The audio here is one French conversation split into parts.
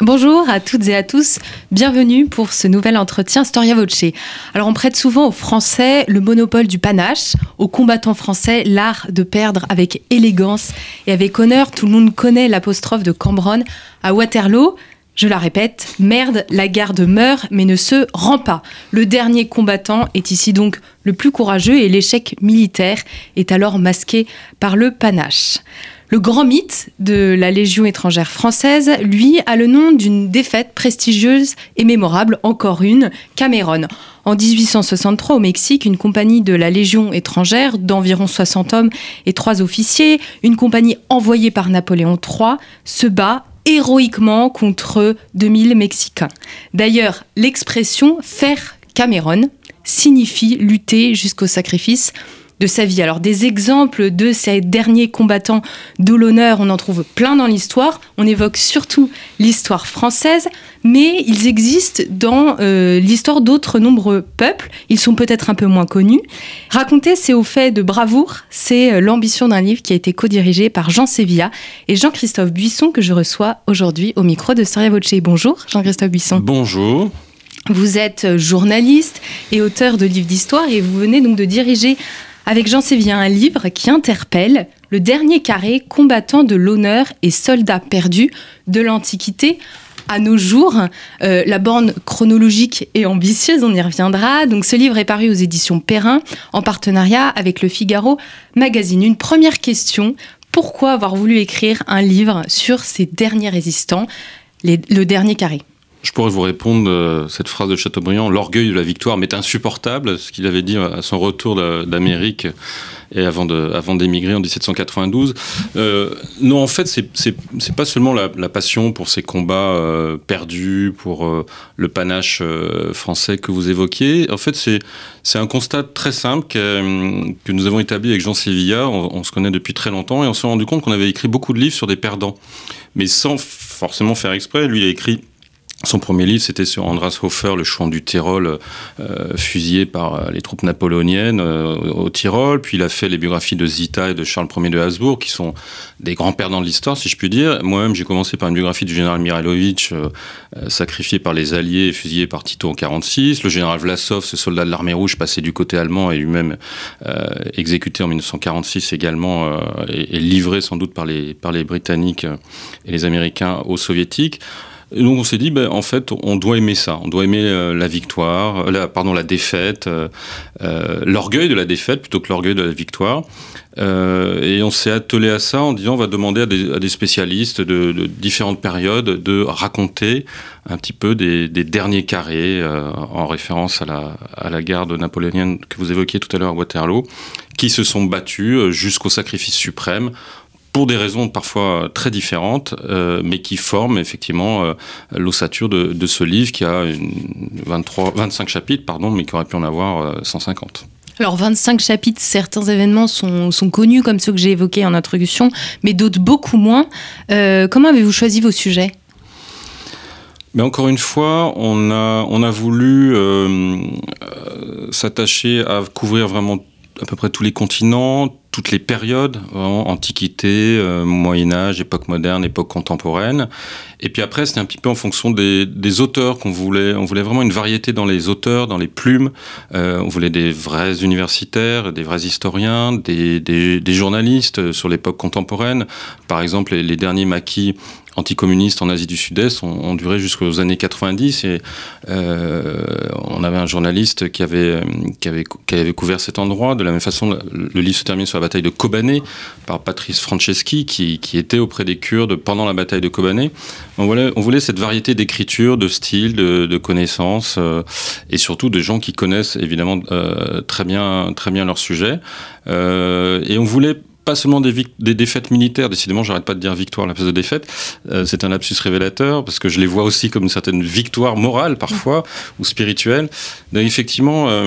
Bonjour à toutes et à tous, bienvenue pour ce nouvel entretien Storia Voce. Alors on prête souvent aux Français le monopole du panache, aux combattants français l'art de perdre avec élégance et avec honneur. Tout le monde connaît l'apostrophe de Cambronne à Waterloo. Je la répète, merde, la garde meurt mais ne se rend pas. Le dernier combattant est ici donc le plus courageux et l'échec militaire est alors masqué par le panache. Le grand mythe de la Légion étrangère française, lui, a le nom d'une défaite prestigieuse et mémorable, encore une, Cameron. En 1863, au Mexique, une compagnie de la Légion étrangère d'environ 60 hommes et trois officiers, une compagnie envoyée par Napoléon III, se bat héroïquement contre 2000 Mexicains. D'ailleurs, l'expression faire Cameron signifie lutter jusqu'au sacrifice de sa vie. Alors des exemples de ces derniers combattants de l'honneur, on en trouve plein dans l'histoire. On évoque surtout l'histoire française, mais ils existent dans euh, l'histoire d'autres nombreux peuples. Ils sont peut-être un peu moins connus. Raconter ces hauts faits de bravoure, c'est euh, l'ambition d'un livre qui a été co-dirigé par Jean Sévilla et Jean-Christophe Buisson que je reçois aujourd'hui au micro de Storia Voce. Bonjour Jean-Christophe Buisson. Bonjour. Vous êtes journaliste et auteur de livres d'histoire et vous venez donc de diriger avec Jean Sévien, un livre qui interpelle le dernier carré combattant de l'honneur et soldat perdu de l'Antiquité à nos jours. Euh, la borne chronologique est ambitieuse, on y reviendra. Donc ce livre est paru aux éditions Perrin en partenariat avec le Figaro Magazine. Une première question, pourquoi avoir voulu écrire un livre sur ces derniers résistants, le dernier carré? Je pourrais vous répondre euh, cette phrase de Chateaubriand l'orgueil de la victoire m'est insupportable, ce qu'il avait dit à son retour d'Amérique et avant d'émigrer en 1792. Euh, non, en fait, c'est, pas seulement la, passion pour ces combats euh, perdus, pour le panache français que vous évoquiez. En fait, c'est, un constat très simple que, que nous avons établi avec Jean Sévilla. On, on, se connaît depuis très longtemps et on s'est rendu compte qu'on avait écrit beaucoup de livres sur des perdants, mais sans forcément faire exprès. Lui, il a écrit son premier livre, c'était sur Andras Hofer, le chouan du Tyrol, euh, fusillé par euh, les troupes napoléoniennes euh, au Tyrol. Puis il a fait les biographies de Zita et de Charles Ier de Habsbourg, qui sont des grands perdants de l'histoire, si je puis dire. Moi-même, j'ai commencé par une biographie du général Mihailovic, sacrifié par les Alliés et fusillé par Tito en 46. Le général Vlasov, ce soldat de l'armée rouge, passé du côté allemand et lui-même exécuté en 1946 également, et, livré sans doute par les Britanniques et les Américains aux Soviétiques. Et donc on s'est dit, ben, en fait, on doit aimer ça. On doit aimer euh, la victoire, euh, pardon, la défaite, euh, l'orgueil de la défaite plutôt que l'orgueil de la victoire. et on s'est attelé à ça en disant, on va demander à des, spécialistes de, différentes périodes de raconter un petit peu des, derniers carrés, en référence à la, à la garde napoléonienne que vous évoquiez tout à l'heure à Waterloo, qui se sont battus jusqu'au sacrifice suprême pour des raisons parfois très différentes, euh, mais qui forment effectivement euh, l'ossature de, ce livre qui a 23, 25 chapitres, pardon, mais qui aurait pu en avoir 150. Euh, Alors 25 chapitres, certains événements sont, sont connus comme ceux que j'ai évoqués en introduction, mais d'autres beaucoup moins. comment avez-vous choisi vos sujets? Mais encore une fois, on a, on a voulu s'attacher à couvrir vraiment à peu près tous les continents, toutes les périodes, Antiquité, euh, Moyen Âge, époque moderne, époque contemporaine. Et puis après, c'était un petit peu en fonction des, des auteurs qu'on voulait. On voulait vraiment une variété dans les auteurs, dans les plumes. Euh, on voulait des vrais universitaires, des vrais historiens, des, des, des journalistes sur l'époque contemporaine. Par exemple, les, les derniers maquis anticommunistes en Asie du Sud-Est ont, duré jusqu'aux années 90 et euh, on avait un journaliste qui avait, qui, avait, couvert cet endroit. De la même façon, le livre se termine sur la bataille de Kobané par Patrice Franceschi qui, était auprès des Kurdes pendant la bataille de Kobané. On voulait, on voulait cette variété d'écriture, de style, de, connaissances euh, et surtout de gens qui connaissent évidemment euh, très, bien, très bien leur sujet. Et on voulait pas seulement des, défaites militaires, décidément, j'arrête pas de dire victoire à la place de défaite, euh, c'est un lapsus révélateur, parce que je les vois aussi comme une certaine victoire morale parfois, ou spirituelle. Effectivement, euh,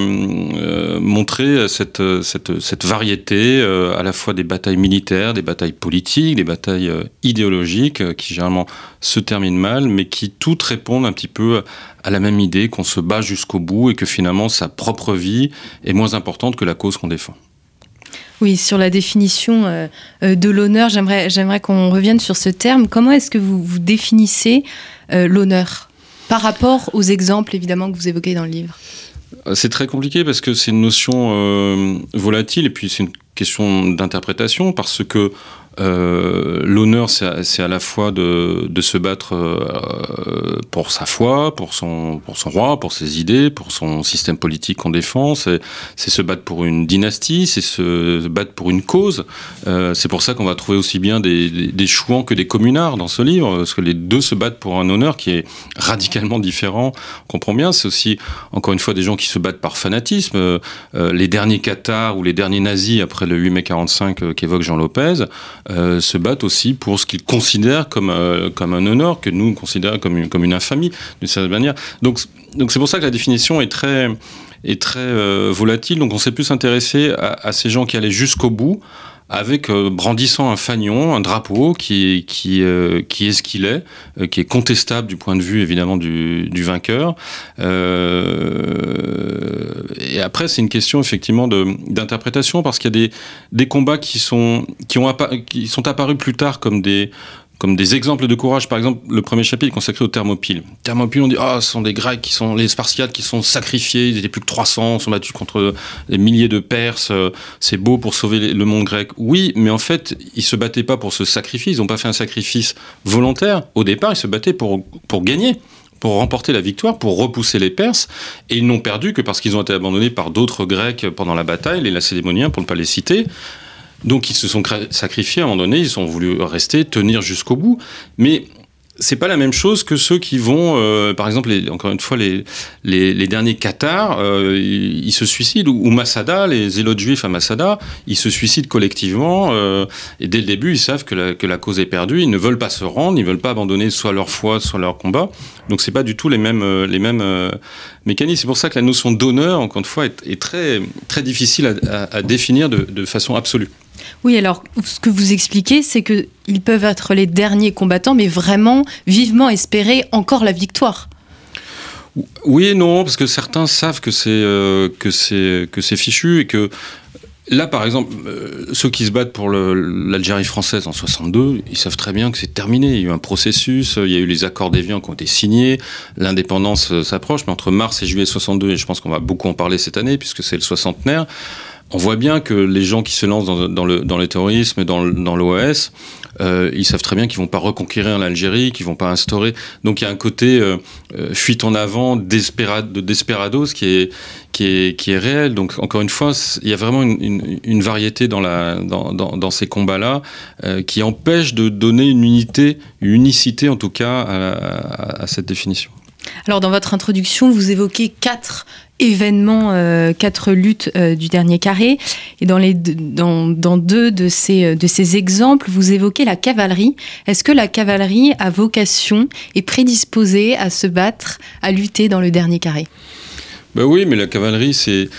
euh, montrer cette, cette variété à la fois des batailles militaires, des batailles politiques, des batailles idéologiques, qui généralement se terminent mal, mais qui toutes répondent un petit peu à la même idée qu'on se bat jusqu'au bout et que finalement sa propre vie est moins importante que la cause qu'on défend. Oui, sur la définition euh, euh, de l'honneur, j'aimerais, qu'on revienne sur ce terme. Comment est-ce que vous, vous définissez euh, l'honneur? Par rapport aux exemples évidemment que vous évoquez dans le livre C'est très compliqué parce que c'est une notion volatile et puis c'est une question d'interprétation parce que euh, l'honneur, c'est à, la fois de, se battre euh, pour sa foi, pour son, roi, pour ses idées, pour son système politique qu'on défend. C'est se battre pour une dynastie, c'est se battre pour une cause. Euh, c'est pour ça qu'on va trouver aussi bien des, des, chouans que des communards dans ce livre, parce que les deux se battent pour un honneur qui est radicalement différent. On comprend bien. C'est aussi, encore une fois, des gens qui se battent par fanatisme. les derniers Qatars ou les derniers nazis après le 8 mai 45 qu'évoque Jean Lopez. Euh, se battent aussi pour ce qu'ils considèrent comme, euh, comme un honneur, que nous considérons comme une, comme une infamie, d'une certaine manière. Donc donc c'est pour ça que la définition est très, est très euh, volatile. Donc on s'est plus intéressé à, à, ces gens qui allaient jusqu'au bout, avec euh, brandissant un fanion, un drapeau qui, qui, euh, qui est ce qu'il est, euh, qui est contestable du point de vue évidemment du, du vainqueur. et après, c'est une question effectivement d'interprétation parce qu'il y a des, des combats qui sont, qui, ont qui sont apparus plus tard comme des, comme des exemples de courage. Par exemple, le premier chapitre consacré aux Thermopyles. Thermopyles, on dit, ah, ce sont des Grecs qui sont, les Spartiates qui sont sacrifiés, ils étaient plus que 300, sont battus contre des milliers de Perses, euh, c'est beau pour sauver le monde grec. Oui, mais en fait, ils se battaient pas pour ce sacrifice, ils n'ont pas fait un sacrifice volontaire. Au départ, ils se battaient pour, pour gagner pour remporter la victoire, pour repousser les Perses, et ils n'ont perdu que parce qu'ils ont été abandonnés par d'autres Grecs pendant la bataille, les Lacédémoniens pour ne pas les citer. Donc ils se sont sacrifiés à un moment donné, ils ont voulu rester, tenir jusqu'au bout. Mais c'est pas la même chose que ceux qui vont, euh, par exemple, encore une fois, les, les, derniers Qatars, euh, ils, se suicident, ou, Masada, les zélotes juifs à Masada, ils se suicident collectivement, euh, et dès le début, ils savent que la, que la, cause est perdue, ils ne veulent pas se rendre, ils ne veulent pas abandonner soit leur foi, soit leur combat, donc c'est pas du tout les mêmes, les mêmes mécanismes. C'est pour ça que la notion d'honneur, encore une fois, est, très, très difficile à, à définir de, de façon absolue. Oui, alors ce que vous expliquez, c'est qu'ils peuvent être les derniers combattants, mais vraiment vivement espérer encore la victoire. Oui et non, parce que certains savent que c'est euh, que c'est que c'est fichu et que Là, par exemple, euh, ceux qui se battent pour l'Algérie française en 62, ils savent très bien que c'est terminé. Il y a eu un processus, il y a eu les accords d'Évian qui ont été signés, l'indépendance euh, s'approche, mais entre mars et juillet 62, et je pense qu'on va beaucoup en parler cette année puisque c'est le soixantenaire, on voit bien que les gens qui se lancent dans, le, dans terrorisme, dans l'OAS, euh, ils savent très bien qu'ils vont pas reconquérir l'Algérie, qu'ils vont pas instaurer. Donc il y a un côté euh, euh, fuite en avant, de desperados qui est, qui est, qui est réel. Donc encore une fois, il y a vraiment une, variété dans, la, dans, dans, ces combats-là qui empêche de donner une unité, une unicité en tout cas à cette définition. Alors dans votre introduction, vous évoquez quatre événements, euh, quatre luttes euh, du dernier carré. Et dans, les, dans, dans deux de ces, euh, de ces exemples, vous évoquez la cavalerie. Une ce que la cavalerie a vocation et prédisposée à se battre, à lutter dans le dernier carré? Ben oui, mais la cavalerie, c'est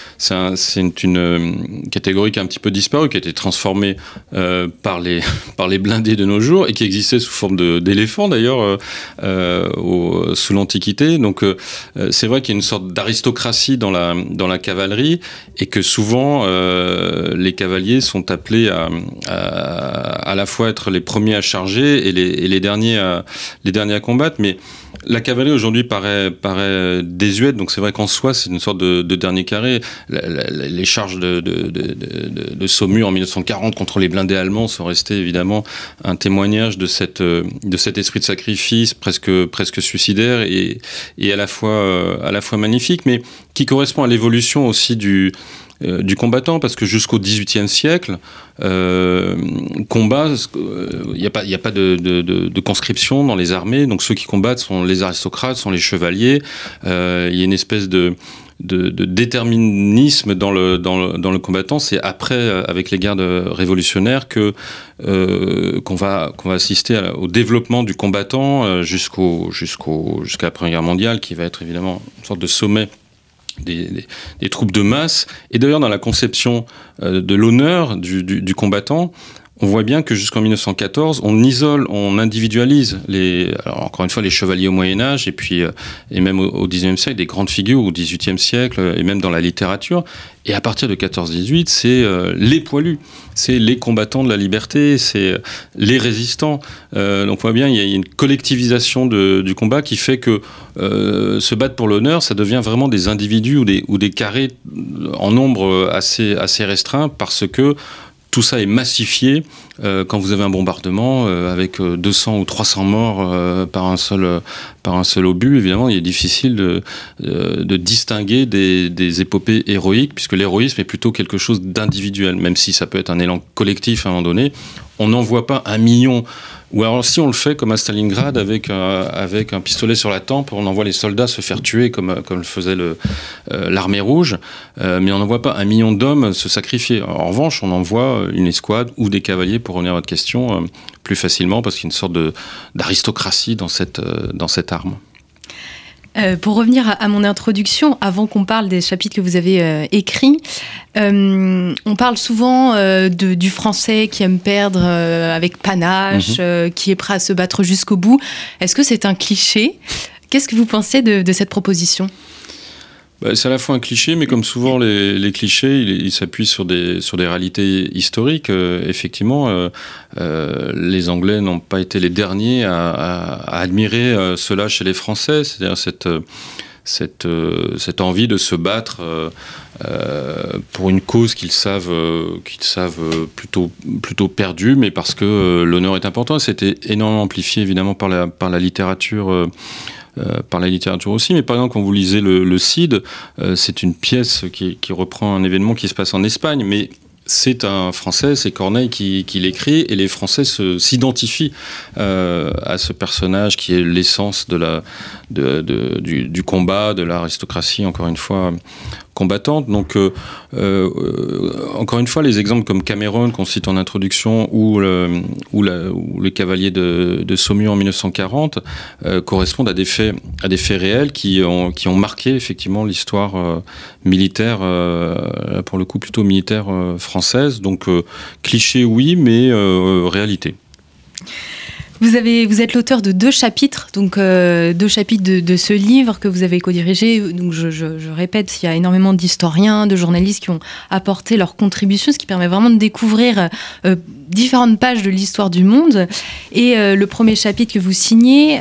une euh, catégorie qui a un petit peu disparu, qui a été transformée euh, par, les, par les blindés de nos jours et qui existait sous forme d'éléphants d'ailleurs euh, euh sous l'Antiquité. Donc c'est vrai qu'il y a une sorte d'aristocratie dans la, dans la cavalerie et que souvent les cavaliers sont appelés à, à, à, la fois être les premiers à charger et les, et les, derniers, à, les derniers à combattre. Mais la cavalerie aujourd'hui paraît, paraît désuète, donc c'est vrai qu'en soi c'est une sorte de, dernier carré. les charges de, de, Saumur en 1940 contre les blindés allemands sont restées évidemment un témoignage de, cette, de cet esprit de sacrifice presque, presque suicidaire et, et à, la fois, à la fois magnifique, mais qui correspond à l'évolution aussi du, euh, du combattant, parce que jusqu'au XVIIIe siècle, euh, combat, il euh, n'y a pas, y a pas de, conscription dans les armées, donc ceux qui combattent sont les aristocrates, sont les chevaliers. Il y a une espèce de, déterminisme dans le, combattant. C'est après, euh, avec les guerres révolutionnaires, que euh, qu'on va assister au développement du combattant euh, jusqu'à la Première Guerre mondiale, qui va être évidemment une sorte de sommet des, troupes de masse. Et d'ailleurs, dans la conception de l'honneur du, du, combattant, on voit bien que jusqu'en 1914, on isole, on individualise les, encore une fois, les chevaliers au Moyen Âge et puis euh, et même au, XIXe siècle, des grandes figures au XVIIIe siècle euh, et même dans la littérature. Et à partir de 14-18, c'est euh, les poilus, c'est les combattants de la liberté, c'est les résistants. donc on voit bien, il y a une collectivisation du combat qui fait que se battre pour l'honneur, ça devient vraiment des individus ou des, ou des carrés en nombre assez, assez restreint parce que tout ça est massifié euh, quand vous avez un bombardement euh, avec 200 euh, ou 300 morts par, un seul, par un seul obus. Évidemment, il est difficile de, de distinguer des, des, épopées héroïques, puisque l'héroïsme est plutôt quelque chose d'individuel, même si ça peut être un élan collectif à un moment donné. On n'en voit pas un million ou alors si on le fait comme à Stalingrad avec un, avec un pistolet sur la tempe, on envoie les soldats se faire tuer comme, comme le faisait euh, l'armée rouge, euh, mais on n'envoie pas un million d'hommes se sacrifier. En revanche, on envoie une escouade ou des cavaliers, pour revenir à votre question, euh, plus facilement parce qu'il y a une sorte d'aristocratie dans dans cette arme. Euh, pour revenir à, mon introduction, avant qu'on parle des chapitres que vous avez euh, écrits, euh, on parle souvent du français qui aime perdre avec panache, mhm. qui est prêt à se battre jusqu'au bout. Est-ce que c'est un cliché? Qu'est-ce que vous pensez de cette proposition? Bah, c'est à la fois un cliché, mais comme souvent les, clichés, ils s'appuient sur des, sur des réalités historiques. Euh, effectivement, euh, euh, les Anglais n'ont pas été les derniers à, admirer cela chez les Français, c'est-à-dire cette, cette, cette envie de se battre pour une cause qu'ils savent, savent plutôt, plutôt perdue, mais parce que l'honneur est important. C'était énormément amplifié évidemment par la, par la littérature par la littérature aussi. Mais par exemple, quand vous lisez le, Cid, euh, c'est une pièce qui, reprend un événement qui se passe en Espagne, mais c'est un Français, c'est Corneille qui, l'écrit, et les Français s'identifient euh, à ce personnage qui est l'essence du, combat, de l'aristocratie, encore une fois, combattante. Donc, euh, euh, encore une fois, les exemples comme Cameron qu'on cite en introduction ou le, ou, le cavalier de, Saumur en 1940 euh, correspondent à des faits, à des faits réels qui ont, qui ont marqué effectivement l'histoire militaire, pour le coup plutôt militaire française. Donc, cliché oui, mais réalité. Vous, êtes l'auteur de deux chapitres, donc euh, deux chapitres de, ce livre que vous avez co-dirigé. Donc je, répète, il y a énormément d'historiens, de journalistes qui ont apporté leur contribution, ce qui permet vraiment de découvrir euh, différentes pages de l'histoire du monde. Et euh, le premier chapitre que vous signez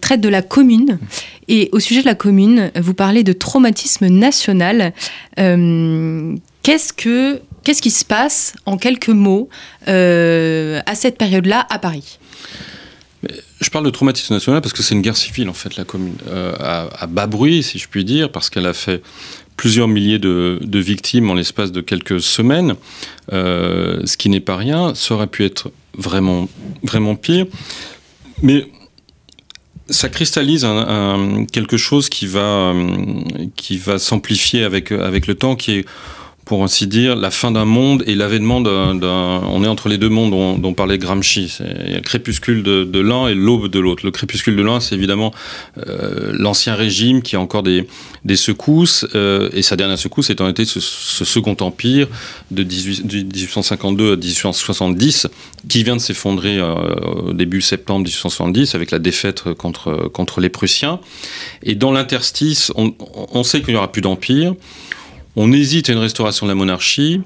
traite de la commune. Et au sujet de la commune, vous parlez de traumatisme national. Qu'est-ce que Qu'est-ce qui se passe, en quelques mots, à cette période-là à Paris? Je parle de traumatisme national parce que c'est une guerre civile, en fait, la commune. Euh, à, bas bruit, si je puis dire, parce qu'elle a fait plusieurs milliers de, victimes en l'espace de quelques semaines, euh, ce qui n'est pas rien. Ça aurait pu être vraiment, vraiment pire. Mais ça cristallise quelque chose qui va, qui va s'amplifier avec, avec le temps, qui est pour ainsi dire, la fin d'un monde et l'avènement d'un. On est entre les deux mondes dont, parlait Gramsci. Il y a le crépuscule de, l'un et l'aube de l'autre. Le crépuscule de l'un, c'est évidemment euh, l'ancien régime qui a encore des, des secousses, euh, et sa dernière secousse étant été ce, Second Empire de 1852 à 1870, qui vient de s'effondrer euh, au début septembre 1870 avec la défaite contre, contre les Prussiens. Et dans l'interstice, on, on sait qu'il n'y aura plus d'empire. On hésite à une restauration de la monarchie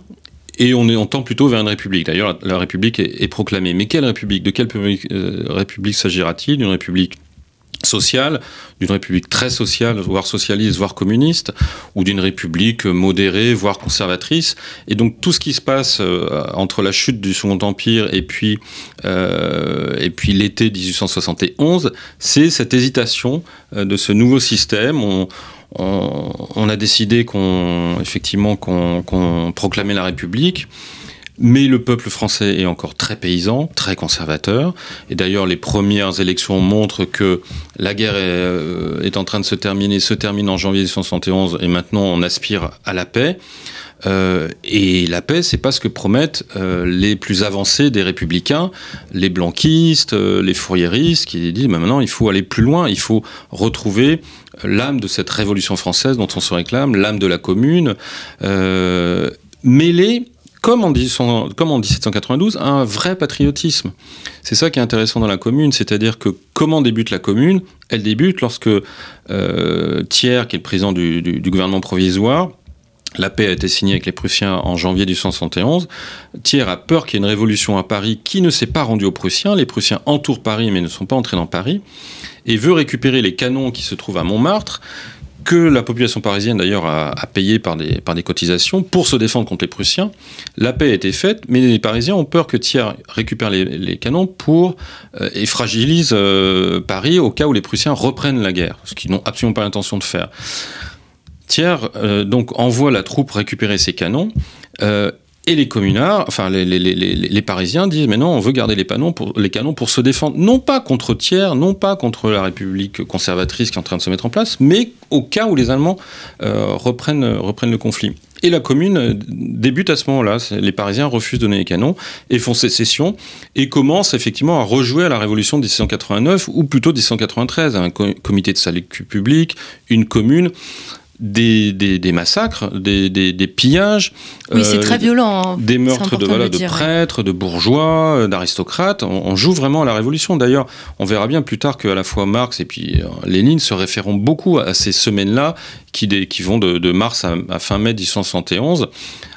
et on, tend plutôt vers une république. D'ailleurs, la, république est, proclamée. Mais quelle république? De quelle euh, république s'agira-t-il? D'une république sociale, d'une république très sociale, voire socialiste, voire communiste, ou d'une république modérée, voire conservatrice? Et donc tout ce qui se passe euh, entre la chute du Second Empire et puis, euh, puis l'été 1871, c'est cette hésitation de ce nouveau système. On, a décidé qu'on effectivement qu'on proclamait la République. Mais le peuple français est encore très paysan, très conservateur. Et d'ailleurs, les premières élections montrent que la guerre est, euh, est, en train de se terminer, se termine en janvier 1971, et maintenant on aspire à la paix. Euh, et la paix, c'est pas ce que promettent euh, les plus avancés des républicains, les blanquistes, euh, les fourriéristes, qui disent maintenant il faut aller plus loin, il faut retrouver l'âme de cette révolution française dont on se réclame, l'âme de la commune, mêlée comme en, comme en 1792, un vrai patriotisme. C'est ça qui est intéressant dans la commune, c'est-à-dire que comment débute la commune? Elle débute lorsque Thiers, qui est le président du gouvernement provisoire, la paix a été signée avec les Prussiens en janvier 1871. Thiers a peur qu'il y ait une révolution à Paris qui ne s'est pas rendue aux Prussiens. Les Prussiens entourent Paris mais ne sont pas entrés dans Paris. Et veut récupérer les canons qui se trouvent à Montmartre, que la population parisienne d'ailleurs a, payé par des, par cotisations pour se défendre contre les Prussiens. La paix a été faite, mais les Parisiens ont peur que Thiers récupère les, canons pour euh, et fragilise euh, Paris au cas où les Prussiens reprennent la guerre, ce qu'ils n'ont absolument pas l'intention de faire. Thiers euh, donc envoie la troupe récupérer ses canons. Euh, et les communards, enfin les, Parisiens disent mais non, on veut garder les, canons pour se défendre, non pas contre Thiers, non pas contre la République conservatrice qui est en train de se mettre en place, mais au cas où les Allemands euh, reprennent, reprennent le conflit. Et la commune débute à ce moment-là. Les Parisiens refusent de donner les canons et font sécession et commencent effectivement à rejouer à la Révolution de 1789 ou plutôt 1793, un comité de salut public, une commune des, des, massacres, des, des, pillages. Oui, c'est très euh, violent. Hein. Des meurtres de, voilà, de, prêtres, de bourgeois, euh, d'aristocrates. On, joue vraiment à la Révolution. D'ailleurs, on verra bien plus tard qu'à la fois Marx et puis euh, Lénine se référeront beaucoup à ces semaines-là qui, qui vont de, mars à, fin mai 1871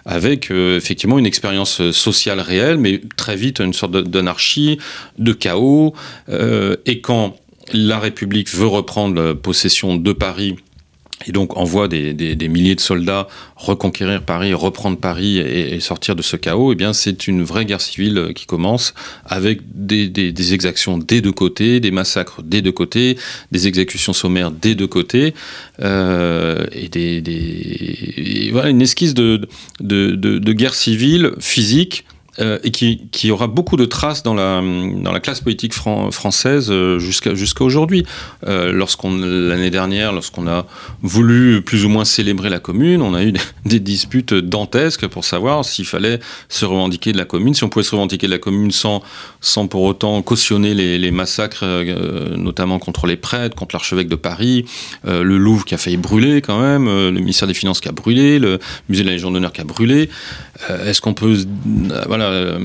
avec effectivement une expérience sociale réelle, mais très vite une sorte d'anarchie, de chaos. et quand la République veut reprendre possession de Paris et donc envoie des, des, milliers de soldats reconquérir Paris, reprendre Paris et, sortir de ce chaos, eh bien c'est une vraie guerre civile qui commence avec des, des, exactions des deux côtés, des massacres des deux côtés, des exécutions sommaires des deux côtés, euh, et des, voilà une esquisse de, de, de guerre civile physique euh, et qui, qui, aura beaucoup de traces dans la, dans la classe politique française euh, jusqu'à jusqu'à aujourd'hui. Euh, lorsqu'on l'année dernière, lorsqu'on a voulu plus ou moins célébrer la commune, on a eu des, disputes dantesques pour savoir s'il fallait se revendiquer de la commune, si on pouvait se revendiquer de la commune sans, sans pour autant cautionner les massacres, notamment contre les prêtres, contre l'archevêque de Paris, le Louvre qui a failli brûler quand même, le ministère des Finances qui a brûlé, le musée de la Légion d'honneur qui a brûlé. Est-ce qu'on peut voilà euh,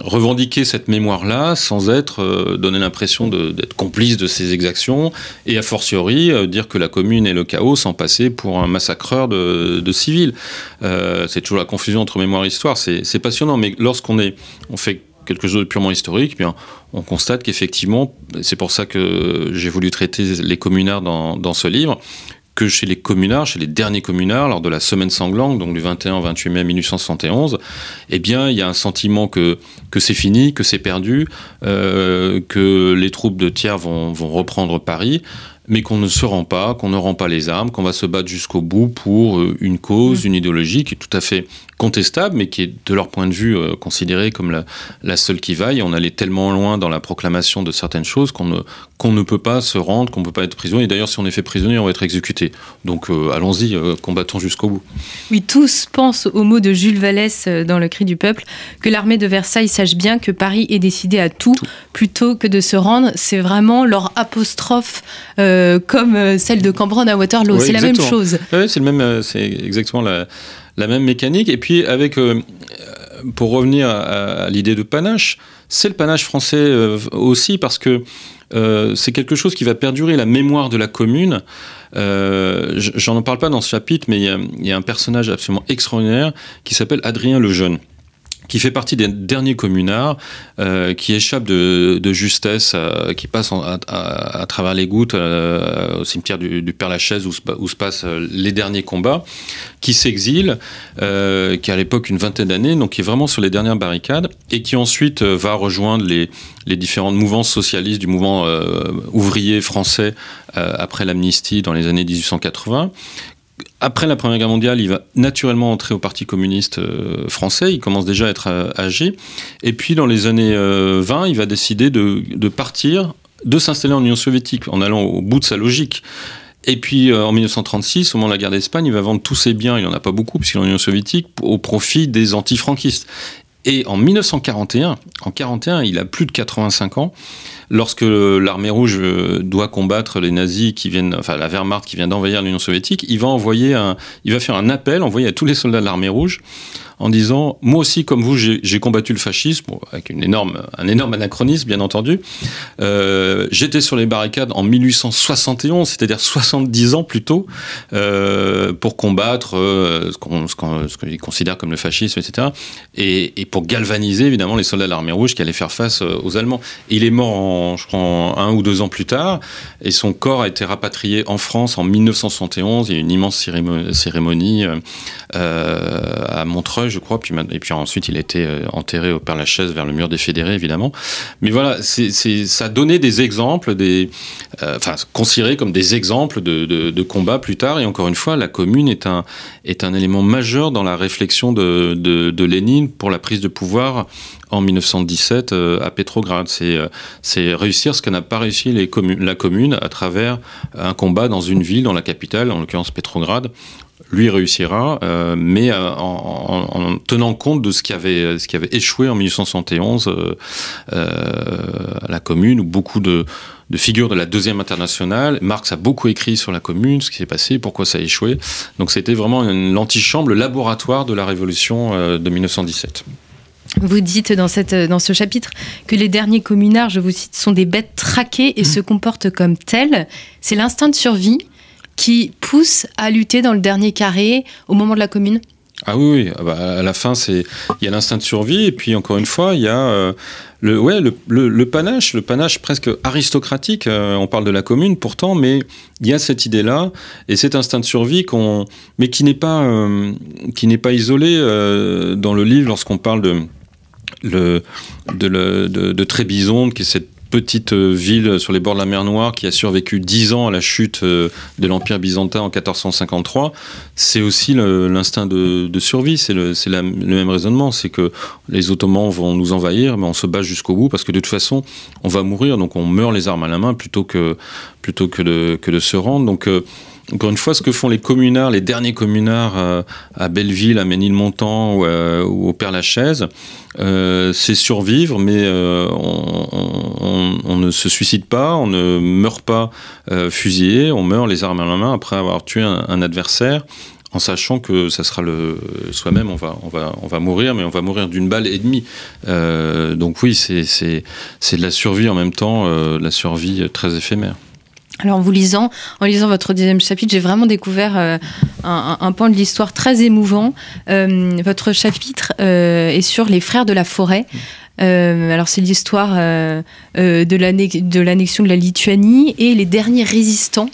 revendiquer cette mémoire-là sans être euh, donner l'impression d'être complice de ces exactions et a fortiori euh, dire que la commune est le chaos sans passer pour un massacreur de, civils. c'est toujours la confusion entre mémoire et histoire. C'est passionnant, mais lorsqu'on est, on fait quelque chose de purement historique, eh bien, on constate qu'effectivement, c'est pour ça que j'ai voulu traiter les communards dans ce livre, que chez les communards, chez les derniers communards, lors de la semaine sanglante, donc du 21 au 28 mai 1871, eh bien, il y a un sentiment que, que c'est fini, que c'est perdu, euh, que les troupes de tiers vont, vont reprendre Paris, mais qu'on ne se rend pas, qu'on ne rend pas les armes, qu'on va se battre jusqu'au bout pour euh, une cause, mmh. une idéologie qui est tout à fait contestable, mais qui est de leur point de vue euh, considérée comme la, la, seule qui vaille. On allait tellement loin dans la proclamation de certaines choses qu'on ne, qu'on ne peut pas se rendre, qu'on ne peut pas être prisonnier. Et d'ailleurs, si on est fait prisonnier, on va être exécuté. Donc euh, allons-y, euh, combattons jusqu'au bout. Oui, tous pensent au mot de Jules Vallès dans Le Cri du Peuple, que l'armée de Versailles sache bien que Paris est décidé à tout, plutôt que de se rendre. C'est vraiment leur apostrophe comme celle de Cambronne à Waterloo. c'est la même chose. Oui, c'est, le même, c'est exactement la la même mécanique. Et puis, avec, euh, pour revenir à, l'idée de panache, c'est le panache français euh, aussi parce que euh, c'est quelque chose qui va perdurer la mémoire de la commune. J'en parle pas dans ce chapitre, mais il y, a un personnage absolument extraordinaire qui s'appelle Adrien le Jeune qui fait partie des derniers communards, euh, qui échappe de, justesse, euh, qui passe à, travers les gouttes euh, au cimetière du, Père Lachaise où, où, se passent les derniers combats, qui s'exile, qui a à l'époque une vingtaine d'années, donc qui est vraiment sur les dernières barricades, et qui ensuite va rejoindre les, les différentes mouvances socialistes du mouvement ouvrier français après l'amnistie dans les années 1880 après la Première Guerre mondiale, il va naturellement entrer au Parti communiste français. Il commence déjà à être âgé. Et puis, dans les années 20, il va décider de, de partir, de s'installer en Union soviétique, en allant au bout de sa logique. Et puis en 1936, au moment de la guerre d'Espagne, il va vendre tous ses biens, il n'en a pas beaucoup puisqu'il est en Union soviétique, au profit des antifranquistes. Et en 1941, en 41, il a plus de 85 ans, lorsque l'armée rouge euh, doit combattre les nazis qui viennent, enfin la Wehrmacht qui vient d'envahir l'Union soviétique, il va envoyer un, il va faire un appel envoyé à tous les soldats de l'armée rouge en disant moi aussi comme vous j'ai combattu le fascisme avec une énorme, un énorme anachronisme bien entendu. Euh, j'étais sur les barricades en 1871, c'est-à-dire 70 ans plus tôt, euh, pour combattre ce qu'on qu considère comme le fascisme, etc. Et, pour galvaniser évidemment les soldats de l'armée rouge qui allaient faire face aux Allemands. Il est mort, je crois, un ou deux ans plus tard, et son corps a été rapatrié en France en 1971. Il y a eu une immense cérémonie, cérémonie à Montreuil je crois. Puis, et puis ensuite, il a été euh, enterré au Père-Lachaise vers le mur des fédérés, évidemment. Mais voilà, c'est, ça donnait des exemples, des, euh, enfin, considérés comme des exemples de, combats plus tard. Et encore une fois, la commune est un, élément majeur dans la réflexion de, Lénine pour la prise de pouvoir en 1917 euh, à Pétrograd. C'est, c'est réussir ce que n'a pas réussi la commune à travers un combat dans une ville, dans la capitale, en l'occurrence Pétrograd, lui réussira, euh, mais euh, en, tenant compte de ce qui avait, échoué en 1871 euh, à la Commune, où beaucoup de, figures de la deuxième internationale. Marx a beaucoup écrit sur la Commune, ce qui s'est passé, pourquoi ça a échoué. Donc c'était vraiment l'antichambre, le laboratoire de la Révolution de 1917. Vous dites dans, cette, dans ce chapitre que les derniers communards, je vous cite, sont des bêtes traquées et mmh. se comportent comme telles. C'est l'instinct de survie qui pousse à lutter dans le dernier carré au moment de la commune? Ah oui, oui. Ah bah, à la fin, c'est il y a l'instinct de survie et puis encore une fois, il y a euh, le, ouais, le, le, panache, le panache presque aristocratique. Euh, on parle de la commune pourtant, mais il y a cette idée-là et cet instinct de survie qu'on, mais qui n'est pas euh, qui n'est pas isolé dans le livre lorsqu'on parle de le, de, de, de Trébizonde, qui est cette petite euh, ville sur les bords de la mer Noire qui a survécu dix ans à la chute euh, de l'Empire byzantin en 1453, c'est aussi l'instinct de, survie, c'est le, le, même raisonnement, c'est que les Ottomans vont nous envahir, mais on se bat jusqu'au bout parce que de toute façon, on va mourir, donc on meurt les armes à la main plutôt que, plutôt que, de, que de se rendre. Euh, encore une fois, ce que font les communards, les derniers communards euh, à Belleville, à Ménilmontant ou, euh, ou au Père-Lachaise, euh, c'est survivre, mais on, ne se suicide pas, on ne meurt pas fusillé, on meurt les armes à la main après avoir tué un, adversaire en sachant que ça sera le soi-même, on va, on, va, on va mourir, mais on va mourir d'une balle et demie. donc oui, c'est de la survie en même temps, de la survie très éphémère. Alors en vous lisant, en lisant votre deuxième chapitre, j'ai vraiment découvert euh, un, point de l'histoire très émouvant. Euh, votre chapitre euh, est sur les frères de la forêt. Euh, alors c'est l'histoire euh, euh, de l'annexion de la Lituanie et les derniers résistants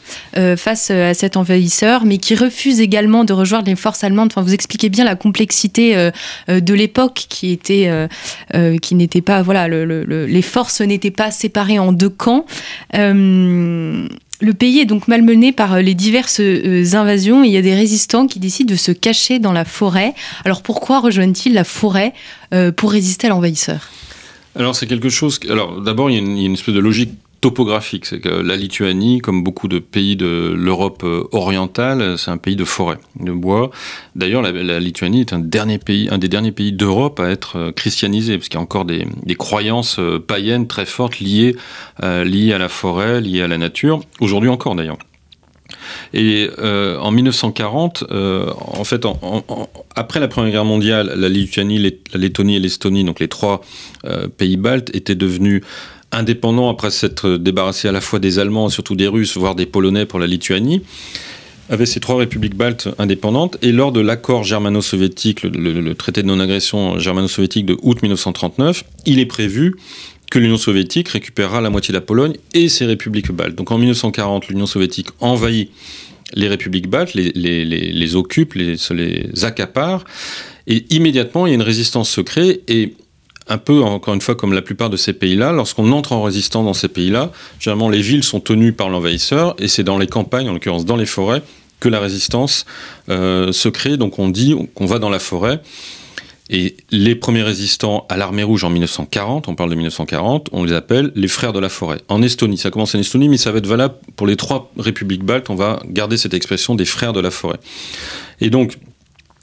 face à cet envahisseur, mais qui refusent également de rejoindre les forces allemandes. Enfin, vous expliquez bien la complexité de l'époque qui était, qui n'était pas, voilà, les forces n'étaient pas séparées en deux camps. Le pays est donc malmené par les diverses invasions et il y a des résistants qui décident de se cacher dans la forêt. Alors pourquoi rejoignent-ils la forêt pour résister à l'envahisseur? Alors c'est quelque chose. Alors d'abord il, y, a une espèce de logique topographique, c'est que la Lituanie, comme beaucoup de pays de l'Europe euh, orientale, c'est un pays de forêt, de bois. D'ailleurs, la, Lituanie est un dernier pays, un des derniers pays d'Europe à être euh, christianisé, parce qu'il y a encore des, croyances euh, païennes très fortes liées, liées à la forêt, liées à la nature. Aujourd'hui encore, d'ailleurs. Et en 1940, en fait, après la Première Guerre mondiale, la Lituanie, la Lettonie et l'Estonie, donc les trois pays baltes, étaient devenus indépendants après s'être débarrassés à la fois des Allemands, surtout des Russes, voire des Polonais pour la Lituanie avaient ces trois républiques baltes indépendantes. Et lors de l'accord germano-soviétique, le, traité de non-agression germano-soviétique de août 1939, il est prévu que l'Union soviétique récupérera la moitié de la Pologne et ses républiques baltes. Donc en 1940, l'Union soviétique envahit les républiques baltes, les, les occupe, les, les accapare, et immédiatement il y a une résistance secrète, et un peu, encore une fois, comme la plupart de ces pays-là, lorsqu'on entre en résistance dans ces pays-là, généralement les villes sont tenues par l'envahisseur, et c'est dans les campagnes, en l'occurrence dans les forêts, que la résistance se crée. Donc on dit qu'on va dans la forêt. Et les premiers résistants à l'armée rouge en 1940, on parle de 1940, on les appelle les frères de la forêt. En Estonie, ça commence en Estonie, mais ça va être valable pour les trois républiques baltes. On va garder cette expression des frères de la forêt. Et donc,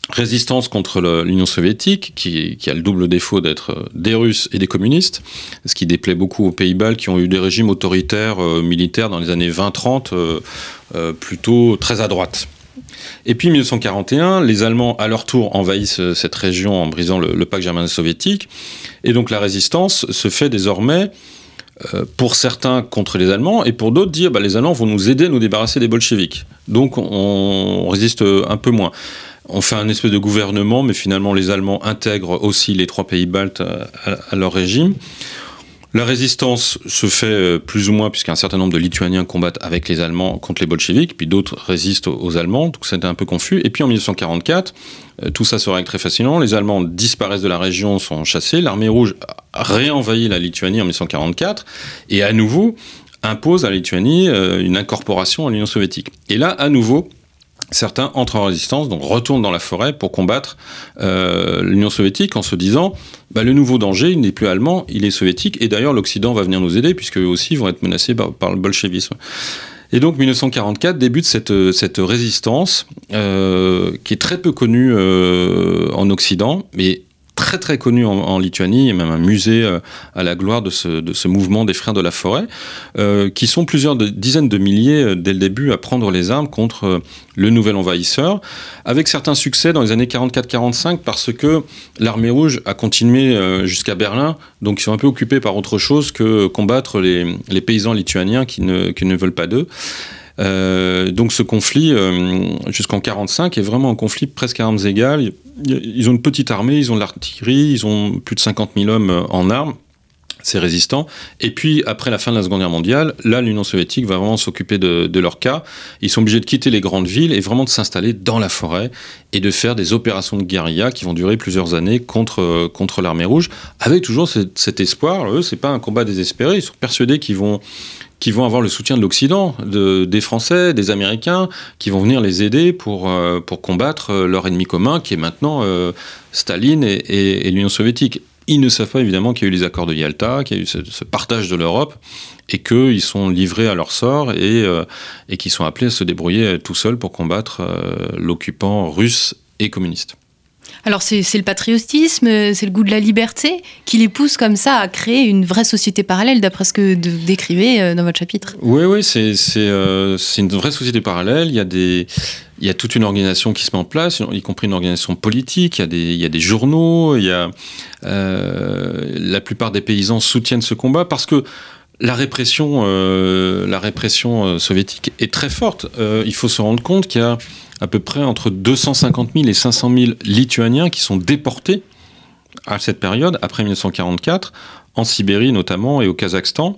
résistance contre l'Union soviétique, qui, a le double défaut d'être euh, des Russes et des communistes, ce qui déplaît beaucoup aux Pays-Bas qui ont eu des régimes autoritaires euh, militaires dans les années 20-30, euh, plutôt très à droite. Et puis 1941, les Allemands, à leur tour, envahissent cette région en brisant le, pacte germano-soviétique. Et donc la résistance se fait désormais, pour certains, contre les Allemands, et pour d'autres, dire bah, les Allemands vont nous aider à nous débarrasser des bolcheviks. Donc on résiste un peu moins on fait un espèce de gouvernement, mais finalement les Allemands intègrent aussi les trois pays baltes à, leur régime. La résistance se fait euh, plus ou moins, puisqu'un certain nombre de Lituaniens combattent avec les Allemands contre les bolcheviks, puis d'autres résistent aux Allemands, donc c'était un peu confus. Et puis en 1944, euh, tout ça se règle très facilement. Les Allemands disparaissent de la région, sont chassés. L'armée rouge réenvahit la Lituanie en 1944, et à nouveau impose à la Lituanie euh, une incorporation à l'Union soviétique. Et là, à nouveau, certains entrent en résistance, donc retournent dans la forêt pour combattre euh, l'Union soviétique en se disant bah, le nouveau danger, il n'est plus allemand, il est soviétique, et d'ailleurs l'Occident va venir nous aider, puisque eux aussi vont être menacés par, le bolchevisme. Et donc 1944 débute cette, cette résistance euh, qui est très peu connue euh, en Occident, mais très très connu en, Lituanie, a même un musée euh, à la gloire de ce, mouvement des frères de la forêt, euh, qui sont plusieurs dizaines de milliers euh, dès le début à prendre les armes contre le nouvel envahisseur, avec certains succès dans les années 44-45 parce que l'armée rouge a continué jusqu'à Berlin, donc ils sont un peu occupés par autre chose que combattre les, paysans lituaniens qui ne, qui ne veulent pas d'eux. Donc ce conflit, jusqu'en 45, est vraiment un conflit presque à armes égales. Ils ont une petite armée, ils ont de l'artillerie, ils ont plus de 50 000 hommes euh, en armes c'est résistant. Et puis, après la fin de la Seconde Guerre mondiale, là, l'Union soviétique va vraiment s'occuper de, leur cas. Ils sont obligés de quitter les grandes villes et vraiment de s'installer dans la forêt et de faire des opérations de guérilla qui vont durer plusieurs années contre, contre l'armée rouge, avec toujours cet, espoir. Eux, c'est pas un combat désespéré. Ils sont persuadés qu'ils vont vont avoir le soutien de l'Occident, de, des Français, des Américains, qui vont venir les aider pour, euh, pour combattre euh, leur ennemi commun, qui est maintenant euh, Staline et, l'Union soviétique. Ils ne savent pas évidemment qu'il y a eu les accords de Yalta, qu'il y a eu ce, partage de l'Europe, et qu'ils sont livrés à leur sort et, et qu'ils sont appelés à se débrouiller tout seuls pour combattre l'occupant russe et communiste. Alors c'est le patriotisme, c'est le goût de la liberté qui les pousse comme ça à créer une vraie société parallèle, d'après ce que vous décrivez euh, dans votre chapitre. Oui, oui, euh, c'est une vraie société parallèle. Il y a toute une organisation qui se met en place, y compris une organisation politique. Il y a des, il y a des journaux. Il y a euh, la plupart des paysans soutiennent ce combat parce que la répression, la répression soviétique est très forte. il faut se rendre compte qu'il y a à peu près entre 250 000 et 500 000 Lituaniens qui sont déportés à cette période, après 1944, en Sibérie notamment et au Kazakhstan,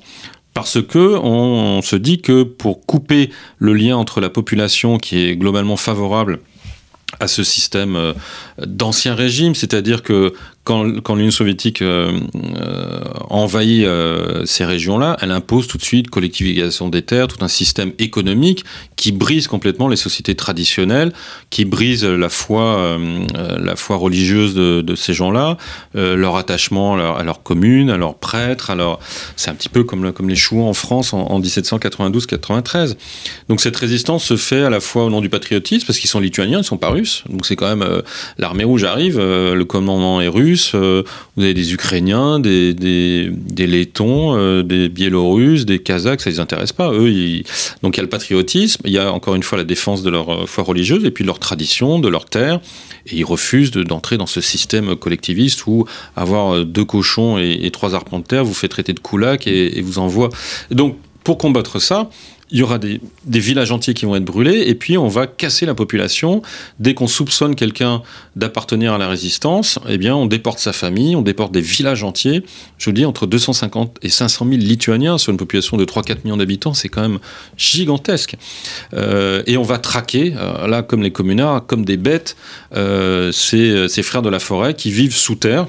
parce que on se dit que pour couper le lien entre la population qui est globalement favorable à ce système euh, d'ancien régime, c'est-à-dire que quand, l'Union soviétique euh, euh, envahit euh, ces régions-là, elle impose tout de suite collectivisation des terres, tout un système économique qui brise complètement les sociétés traditionnelles, qui brise la foi, la foi religieuse de, ces gens-là, leur attachement à leur, commune, à leurs prêtres. Alors, c'est un petit peu comme, les Chouans en France en, en 1792-93. Donc cette résistance se fait à la fois au nom du patriotisme, parce qu'ils sont lituaniens, ils ne sont pas russes. Donc c'est quand même l'armée rouge arrive, le commandement est russe euh, vous avez des Ukrainiens, des, des, Lettons, euh, des Biélorusses, des Kazakhs, ça ne les intéresse pas. Eux, Donc il y a le patriotisme, il y a encore une fois la défense de leur euh, foi religieuse et puis de leur tradition, de leur terre. Et ils refusent d'entrer dans ce système collectiviste où avoir deux cochons et, trois arpents de terre vous fait traiter de koulak et vous envoie. Donc pour combattre ça, il y aura des, villages entiers qui vont être brûlés, et puis on va casser la population. Dès qu'on soupçonne quelqu'un d'appartenir à la résistance, eh bien on déporte sa famille, on déporte des villages entiers. Je vous dis, entre 250 et 500 000 Lituaniens sur une population de 3-4 millions d'habitants, c'est quand même gigantesque. Euh, et on va traquer, euh, là comme les communards, comme des bêtes, euh, ces frères de la forêt qui vivent sous terre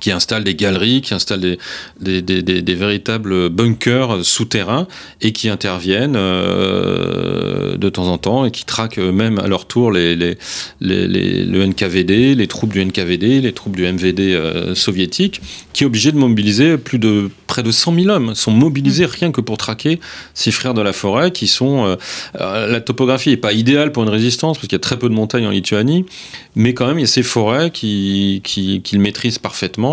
qui installe des galeries, qui installe des, des, des, des, véritables bunkers souterrains et qui interviennent euh, de temps en temps et qui traquent même à leur tour les, les, les, le NKVD, les troupes du NKVD, les troupes du MVD euh, soviétique, qui est obligé de mobiliser plus de près de 100 000 hommes, sont mobilisés rien que pour traquer ces frères de la forêt qui sont... Euh, euh la topographie n'est pas idéale pour une résistance parce qu'il y a très peu de montagnes en Lituanie, mais quand même il y a ces forêts qu'ils qui, qui maîtrisent parfaitement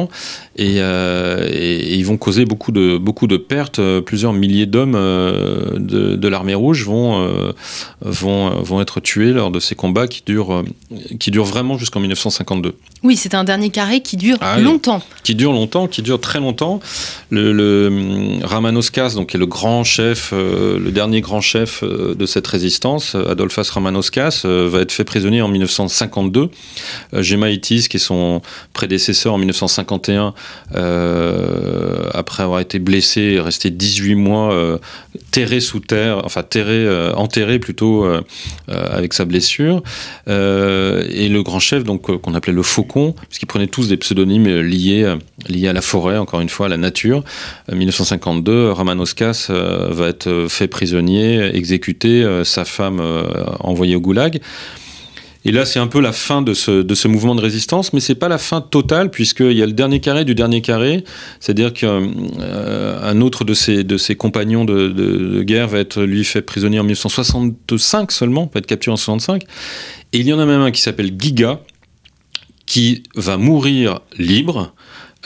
euh, et, ils vont causer beaucoup de, beaucoup de pertes. Euh, plusieurs milliers d'hommes euh, de, l'armée rouge vont, vont, vont être tués lors de ces combats qui durent, qui durent vraiment jusqu'en 1952. Oui, c'est un dernier carré qui dure ah longtemps. qui dure longtemps, qui dure très longtemps. Le, le Ramanoskas, donc, est le grand chef, le dernier grand chef de cette résistance, Adolphas Ramanoskas, va être fait prisonnier en 1952. Gemaitis, qui est son prédécesseur en 1950, euh, après avoir été blessé, resté 18 mois euh, terré sous terre, enfin terré, euh, enterré plutôt avec sa blessure. et le grand chef, donc qu'on appelait le Faucon, puisqu'ils prenaient tous des pseudonymes liés, liés à la forêt, encore une fois, à la nature. 1952, Ramanoskas va être fait prisonnier, exécuté, sa femme envoyée au goulag. Et là, c'est un peu la fin de ce, mouvement de résistance, mais c'est pas la fin totale, puisqu'il y a le dernier carré du dernier carré, c'est-à-dire qu'un euh, autre de ses, de ses compagnons de, de, guerre va être, lui, fait prisonnier en 1965 seulement, va être capturé en 65. Et il y en a même un qui s'appelle Giga, qui va mourir libre,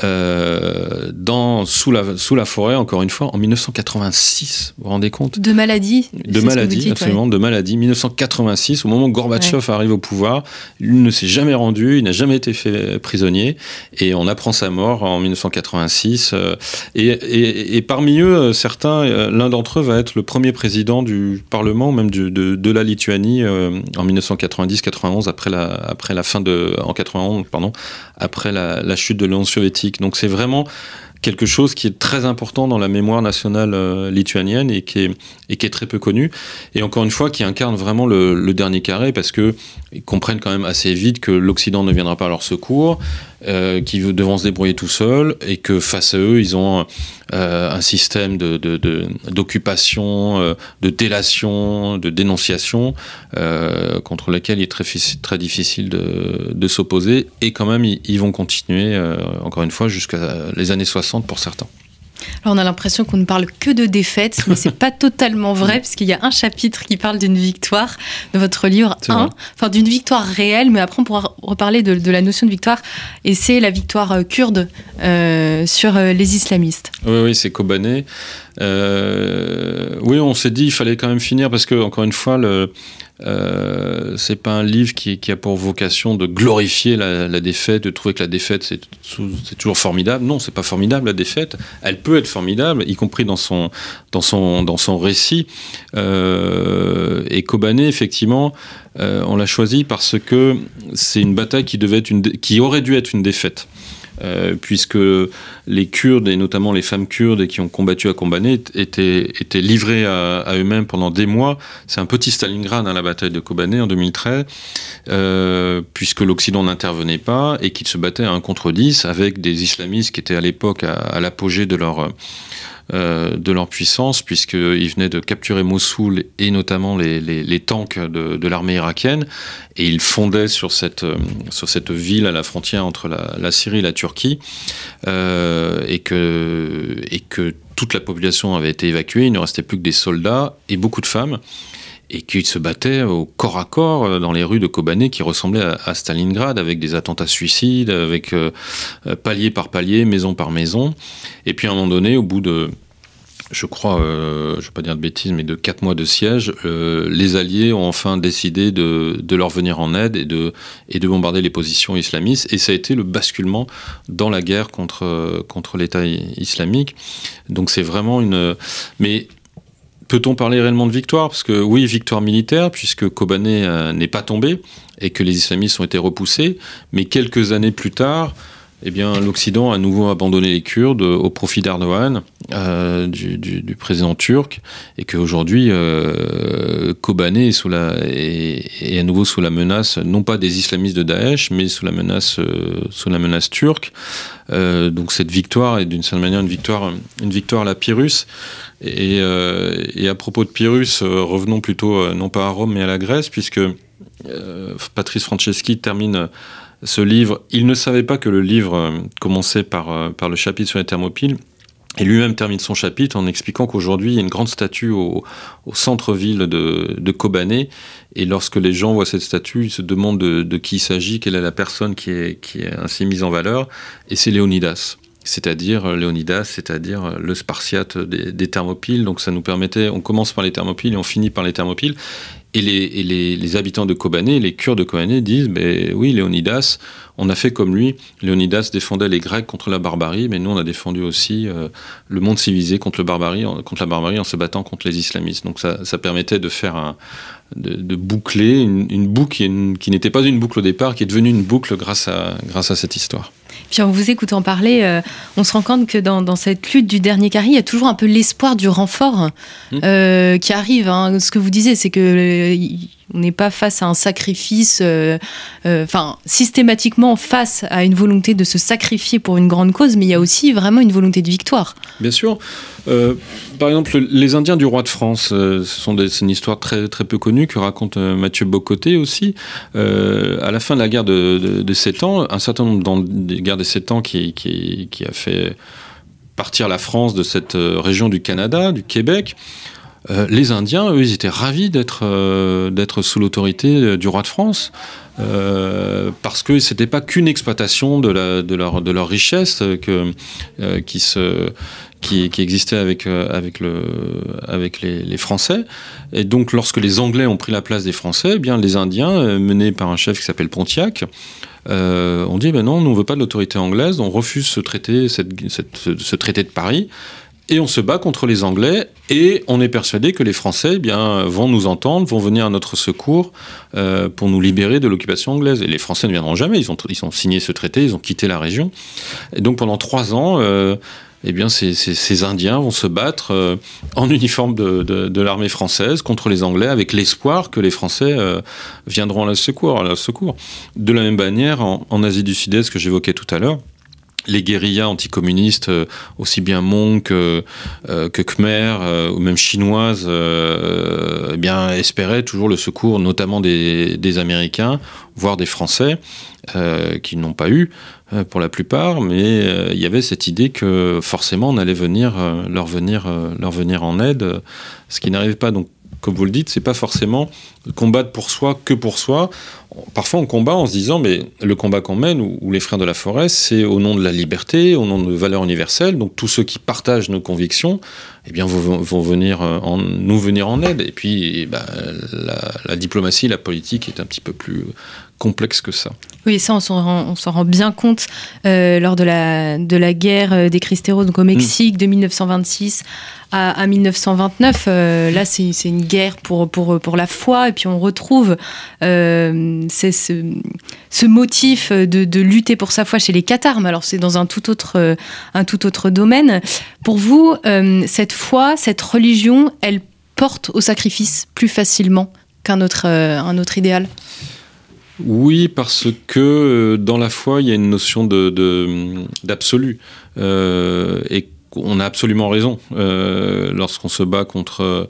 euh, dans, sous, la, sous la forêt, encore une fois, en 1986. Vous vous rendez compte? De maladie De maladie, absolument, de maladie. 1986, au moment où Gorbatchev arrive au pouvoir, il ne s'est jamais rendu, il n'a jamais été fait prisonnier, et on apprend sa mort en 1986. Euh, et, et, et, parmi eux, euh, certains, l'un d'entre eux va être le premier président du Parlement, même du, de, de, la Lituanie, en 1990-91, après la, après la fin de. en 91, pardon, après la, la chute de l'Union soviétique donc c'est vraiment quelque chose qui est très important dans la mémoire nationale euh, lituanienne et qui, est, et qui est très peu connu. Et encore une fois, qui incarne vraiment le, dernier carré parce qu'ils comprennent quand même assez vite que l'Occident ne viendra pas à leur secours, euh, qu'ils devront se débrouiller tout seuls et que face à eux, ils ont euh, un système d'occupation, de, de, délation, de dénonciation contre lequel il est très, très difficile de, s'opposer. Et quand même, ils, ils vont continuer, encore une fois, jusqu'à les années 60 pour certains. Alors on a l'impression qu'on ne parle que de défaites, mais c'est pas totalement vrai, puisqu'il y a un chapitre qui parle d'une victoire de votre livre 1, enfin d'une victoire réelle, mais après on pourra reparler de, la notion de victoire, et c'est la victoire euh, kurde euh, sur euh, les islamistes. Oui, oui, c'est Kobané. oui, on s'est dit il fallait quand même finir, parce que, encore une fois, le, euh, c'est pas un livre qui, a pour vocation de glorifier la, défaite, de trouver que la défaite c'est, toujours formidable. Non, c'est pas formidable la défaite. Elle peut être formidable, y compris dans son dans son dans son récit. Euh, et Kobané, effectivement, euh, on l'a choisi parce que c'est une bataille qui devait être une qui aurait dû être une défaite. Euh, puisque les Kurdes, et notamment les femmes kurdes qui ont combattu à Kobané, étaient, étaient livrées à, eux-mêmes pendant des mois. C'est un petit Stalingrad, à hein, la bataille de Kobané en 2013, euh, puisque l'Occident n'intervenait pas et qu'ils se battaient à un contre 10 avec des islamistes qui étaient à l'époque à l'apogée de leur euh, de leur puissance, puisqu'ils venaient de capturer Mossoul et notamment les, les, tanks de, l'armée irakienne, et ils fondaient sur cette, euh, sur cette ville à la frontière entre la, la Syrie et la Turquie, euh, et, que, et que toute la population avait été évacuée, il ne restait plus que des soldats et beaucoup de femmes et qui se battaient au corps à corps dans les rues de Kobané qui ressemblaient à, Stalingrad avec des attentats suicides, avec palier par palier, maison par maison. Et puis à un moment donné, au bout de, je crois, euh, je ne vais pas dire de bêtises, mais de quatre mois de siège, euh, les Alliés ont enfin décidé de, de, leur venir en aide et de, et de bombarder les positions islamistes. Et ça a été le basculement dans la guerre contre, contre l'État islamique. Donc c'est vraiment une... Mais peut-on parler réellement de victoire? Parce que oui, victoire militaire, puisque Kobané euh, n'est pas tombé et que les islamistes ont été repoussés. Mais quelques années plus tard, eh bien, l'Occident a à nouveau abandonné les Kurdes au profit d'Erdogan, euh, du, président turc, et qu'aujourd'hui, euh, Kobané est, à nouveau sous la menace, non pas des islamistes de Daesh, mais sous la menace, euh, sous la menace turque. Euh, donc cette victoire est d'une certaine manière une victoire, une victoire à la Pyrrhus. Et, et à propos de Pyrrhus, revenons plutôt non pas à Rome, mais à la Grèce, puisque Patrice Franceschi termine ce livre, il ne savait pas que le livre euh, commençait par, euh, par le chapitre sur les thermopyles. Et lui-même termine son chapitre en expliquant qu'aujourd'hui, il y a une grande statue au, centre-ville de, de, Kobané. Et lorsque les gens voient cette statue, ils se demandent de, qui il s'agit, quelle est la personne qui est, qui est ainsi mise en valeur. Et c'est Léonidas. C'est-à-dire euh, Léonidas, c'est-à-dire le spartiate des, des, thermopyles. Donc ça nous permettait, on commence par les thermopyles et on finit par les thermopyles. Et, les, habitants de Kobané, les Kurdes de Kobané disent ben oui, Léonidas, on a fait comme lui. Léonidas défendait les Grecs contre la barbarie, mais nous, on a défendu aussi euh, le monde civilisé contre, barbarie, contre la barbarie en se battant contre les islamistes. Donc ça, permettait de faire un, de, boucler une, boucle qui, n'était pas une boucle au départ, qui est devenue une boucle grâce à, grâce à cette histoire. Puis en vous écoutant parler, euh, on se rend compte que dans, cette lutte du dernier carré, il y a toujours un peu l'espoir du renfort mmh. euh, qui arrive. Hein. Ce que vous disiez, c'est que euh, on n'est pas face à un sacrifice, enfin systématiquement face à une volonté de se sacrifier pour une grande cause, mais il y a aussi vraiment une volonté de victoire. Bien sûr. par exemple, les Indiens du roi de France, ce sont c'est une histoire très, très peu connue que raconte Mathieu Bocoté aussi. à la fin de la guerre de, de, de 7 ans, un certain nombre des guerres des Sept ans qui, a fait partir la France de cette euh, région du Canada, du Québec. Euh, les Indiens, eux, ils étaient ravis d'être euh, sous l'autorité du roi de France, parce que c'était pas qu'une exploitation de, leur, de leur richesse qui, qui, existait avec, avec, le, avec les, les, Français. Et donc, lorsque les Anglais ont pris la place des Français, eh bien, les Indiens, menés par un chef qui s'appelle Pontiac, euh, on dit ben non, nous on veut pas de l'autorité anglaise, on refuse ce traité, ce traité de Paris, et on se bat contre les Anglais, et on est persuadé que les Français eh bien, vont nous entendre, vont venir à notre secours euh, pour nous libérer de l'occupation anglaise. Et les Français ne viendront jamais, ils ont, ils ont signé ce traité, ils ont quitté la région. Et donc pendant trois ans, euh, eh bien, ces, Indiens vont se battre euh, en uniforme de, l'armée française contre les Anglais avec l'espoir que les Français euh, viendront à leur secours, à secours. De la même manière, en, Asie du Sud-Est que j'évoquais tout à l'heure, les guérillas anticommunistes, euh, aussi bien Hmong que, Khmer ou même chinoises, eh bien, espéraient toujours le secours, notamment des, des Américains, voire des Français, qui n'ont pas eu. Euh, pour la plupart, mais euh, il y avait cette idée que forcément on allait venir euh, leur venir leur venir en aide, ce qui n'arrive pas. Donc, comme vous le dites, c'est pas forcément combattre pour soi que pour soi. Parfois, on combat en se disant, mais le combat qu'on mène, ou, les frères de la forêt, c'est au nom de la liberté, au nom de valeurs universelles. Donc, tous ceux qui partagent nos convictions, eh bien, vont, en, nous venir en aide. Et puis, la, la, diplomatie, la politique est un petit peu plus complexe que ça. Oui, ça, on s'en rend, bien compte euh, lors de la, de la guerre euh, des Cristeros donc au Mexique de 1926 à, 1929. Euh, là, c'est une guerre pour, pour, pour la foi, et puis on retrouve ce, motif de, de, lutter pour sa foi chez les Cathares, alors c'est dans un tout, autre, un tout autre domaine. Pour vous, cette foi, cette religion, elle porte au sacrifice plus facilement qu'un autre, autre idéal? Oui, parce que euh, dans la foi, il y a une notion d'absolu. De, euh, et on a absolument raison euh, lorsqu'on se bat contre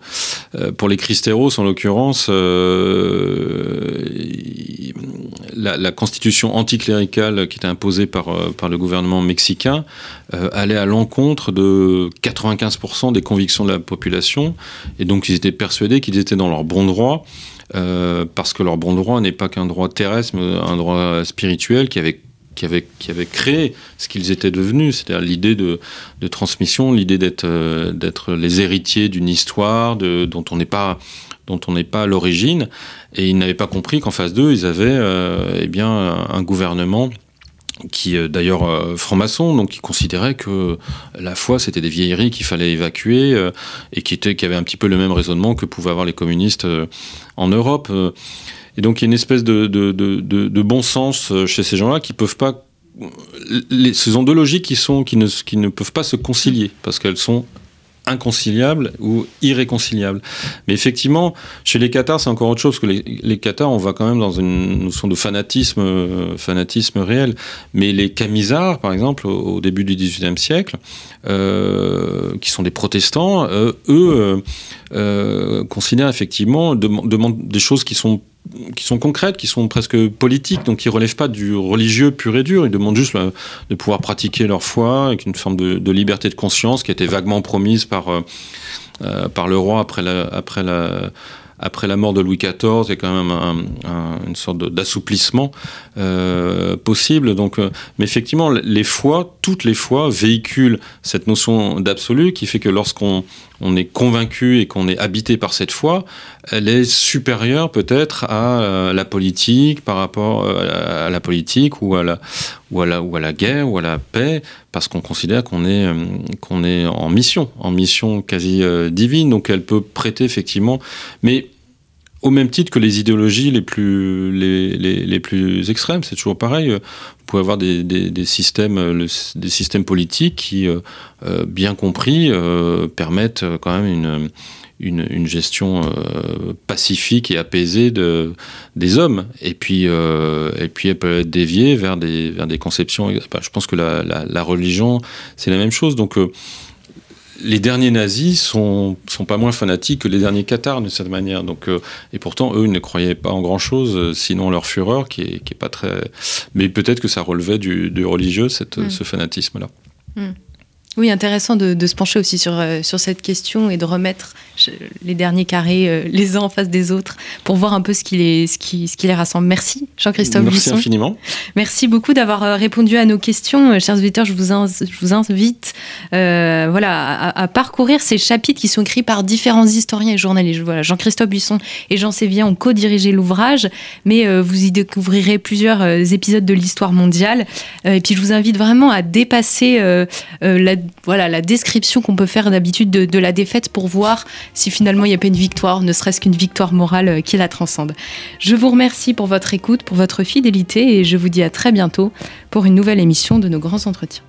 pour les Christéros en l'occurrence la, constitution anticléricale qui était imposée par par le gouvernement mexicain allait à l'encontre de 95% des convictions de la population et donc ils étaient persuadés qu'ils étaient dans leur bon droit euh, parce que leur bon droit n'est pas qu'un droit terrestre, mais un droit spirituel qui avait créé ce qu'ils étaient devenus, c'est-à-dire l'idée de, transmission, l'idée d'être euh, d'être les héritiers d'une histoire de, dont on n'est pas dont on n'est pas à l'origine, et ils n'avaient pas compris qu'en face d'eux, ils avaient euh, eh bien un gouvernement qui euh, d'ailleurs euh, franc-maçon, donc qui considérait que la foi c'était des vieilleries qu'il fallait évacuer euh, et qui, était, qui avait un petit peu le même raisonnement que pouvaient avoir les communistes en Europe. Et donc il y a une espèce de, bon sens chez ces gens-là qui peuvent pas ce sont deux logiques ne, qui ne peuvent pas se concilier parce qu'elles sont inconciliables ou irréconciliables. Mais effectivement, chez les Qatars, c'est encore autre chose que les, les Qatars, on va quand même dans une notion de fanatisme, euh, fanatisme réel. Mais les Camisards, par exemple, au, début du XVIIIe siècle, euh, qui sont des protestants, euh, eux considèrent effectivement, demandent des choses qui sont qui sont concrètes, qui sont presque politiques, donc qui ne relèvent pas du religieux pur et dur. Ils demandent juste euh, de pouvoir pratiquer leur foi avec une forme de, liberté de conscience qui a été vaguement promise par, euh, euh, par le roi après la, après la, après la mort de Louis XIV, a quand même une sorte d'assouplissement possible. Donc, mais effectivement, les fois, toutes les fois, véhiculent cette notion d'absolu qui fait que lorsqu'on on est convaincu et qu'on est habité par cette foi, elle est supérieure peut-être à euh, la politique par rapport à la politique ou à la, ou à la, ou à la guerre ou à la paix, parce qu'on considère qu'on est, qu'on est en mission, en mission quasi divine. Donc elle peut prêter effectivement, mais au même titre que les idéologies les plus, les, les, plus extrêmes. C'est toujours pareil. Vous pouvez avoir des, des, systèmes, des systèmes politiques qui, euh, euh, bien compris, euh, permettent quand même une, une, une gestion pacifique et apaisée de, des hommes. Et puis, et puis elle peut être déviée vers des, vers des conceptions. je pense que la, la, la religion, c'est la même chose. Donc, les derniers nazis sont, sont pas moins fanatiques que les derniers cathares de cette manière. Donc, euh, et pourtant, eux, ils ne croyaient pas en grand-chose, euh, sinon leur fureur, qui est, qui est pas très. Mais peut-être que ça relevait du, religieux, cette, mm. ce fanatisme-là. Mm. Oui, intéressant de, se pencher aussi sur, euh, sur cette question et de remettre les derniers carrés euh, les uns en face des autres pour voir un peu ce qui les, ce qui, ce qui les rassemble. Merci Jean-Christophe Merci infiniment. Merci beaucoup d'avoir euh, répondu à nos questions. Chers auditeurs, je vous, je vous invite voilà, à, parcourir ces chapitres qui sont écrits par différents historiens et journalistes. Voilà, Jean-Christophe Buisson et Jean Sévien ont co-dirigé l'ouvrage, mais vous y découvrirez plusieurs épisodes de l'histoire mondiale. et puis je vous invite vraiment à dépasser la voilà, la description qu'on peut faire d'habitude de, la défaite pour voir si finalement il n'y a pas une victoire, ne serait-ce qu'une victoire morale euh, qui la transcende. Je vous remercie pour votre écoute, pour votre fidélité et je vous dis à très bientôt pour une nouvelle émission de nos grands entretiens.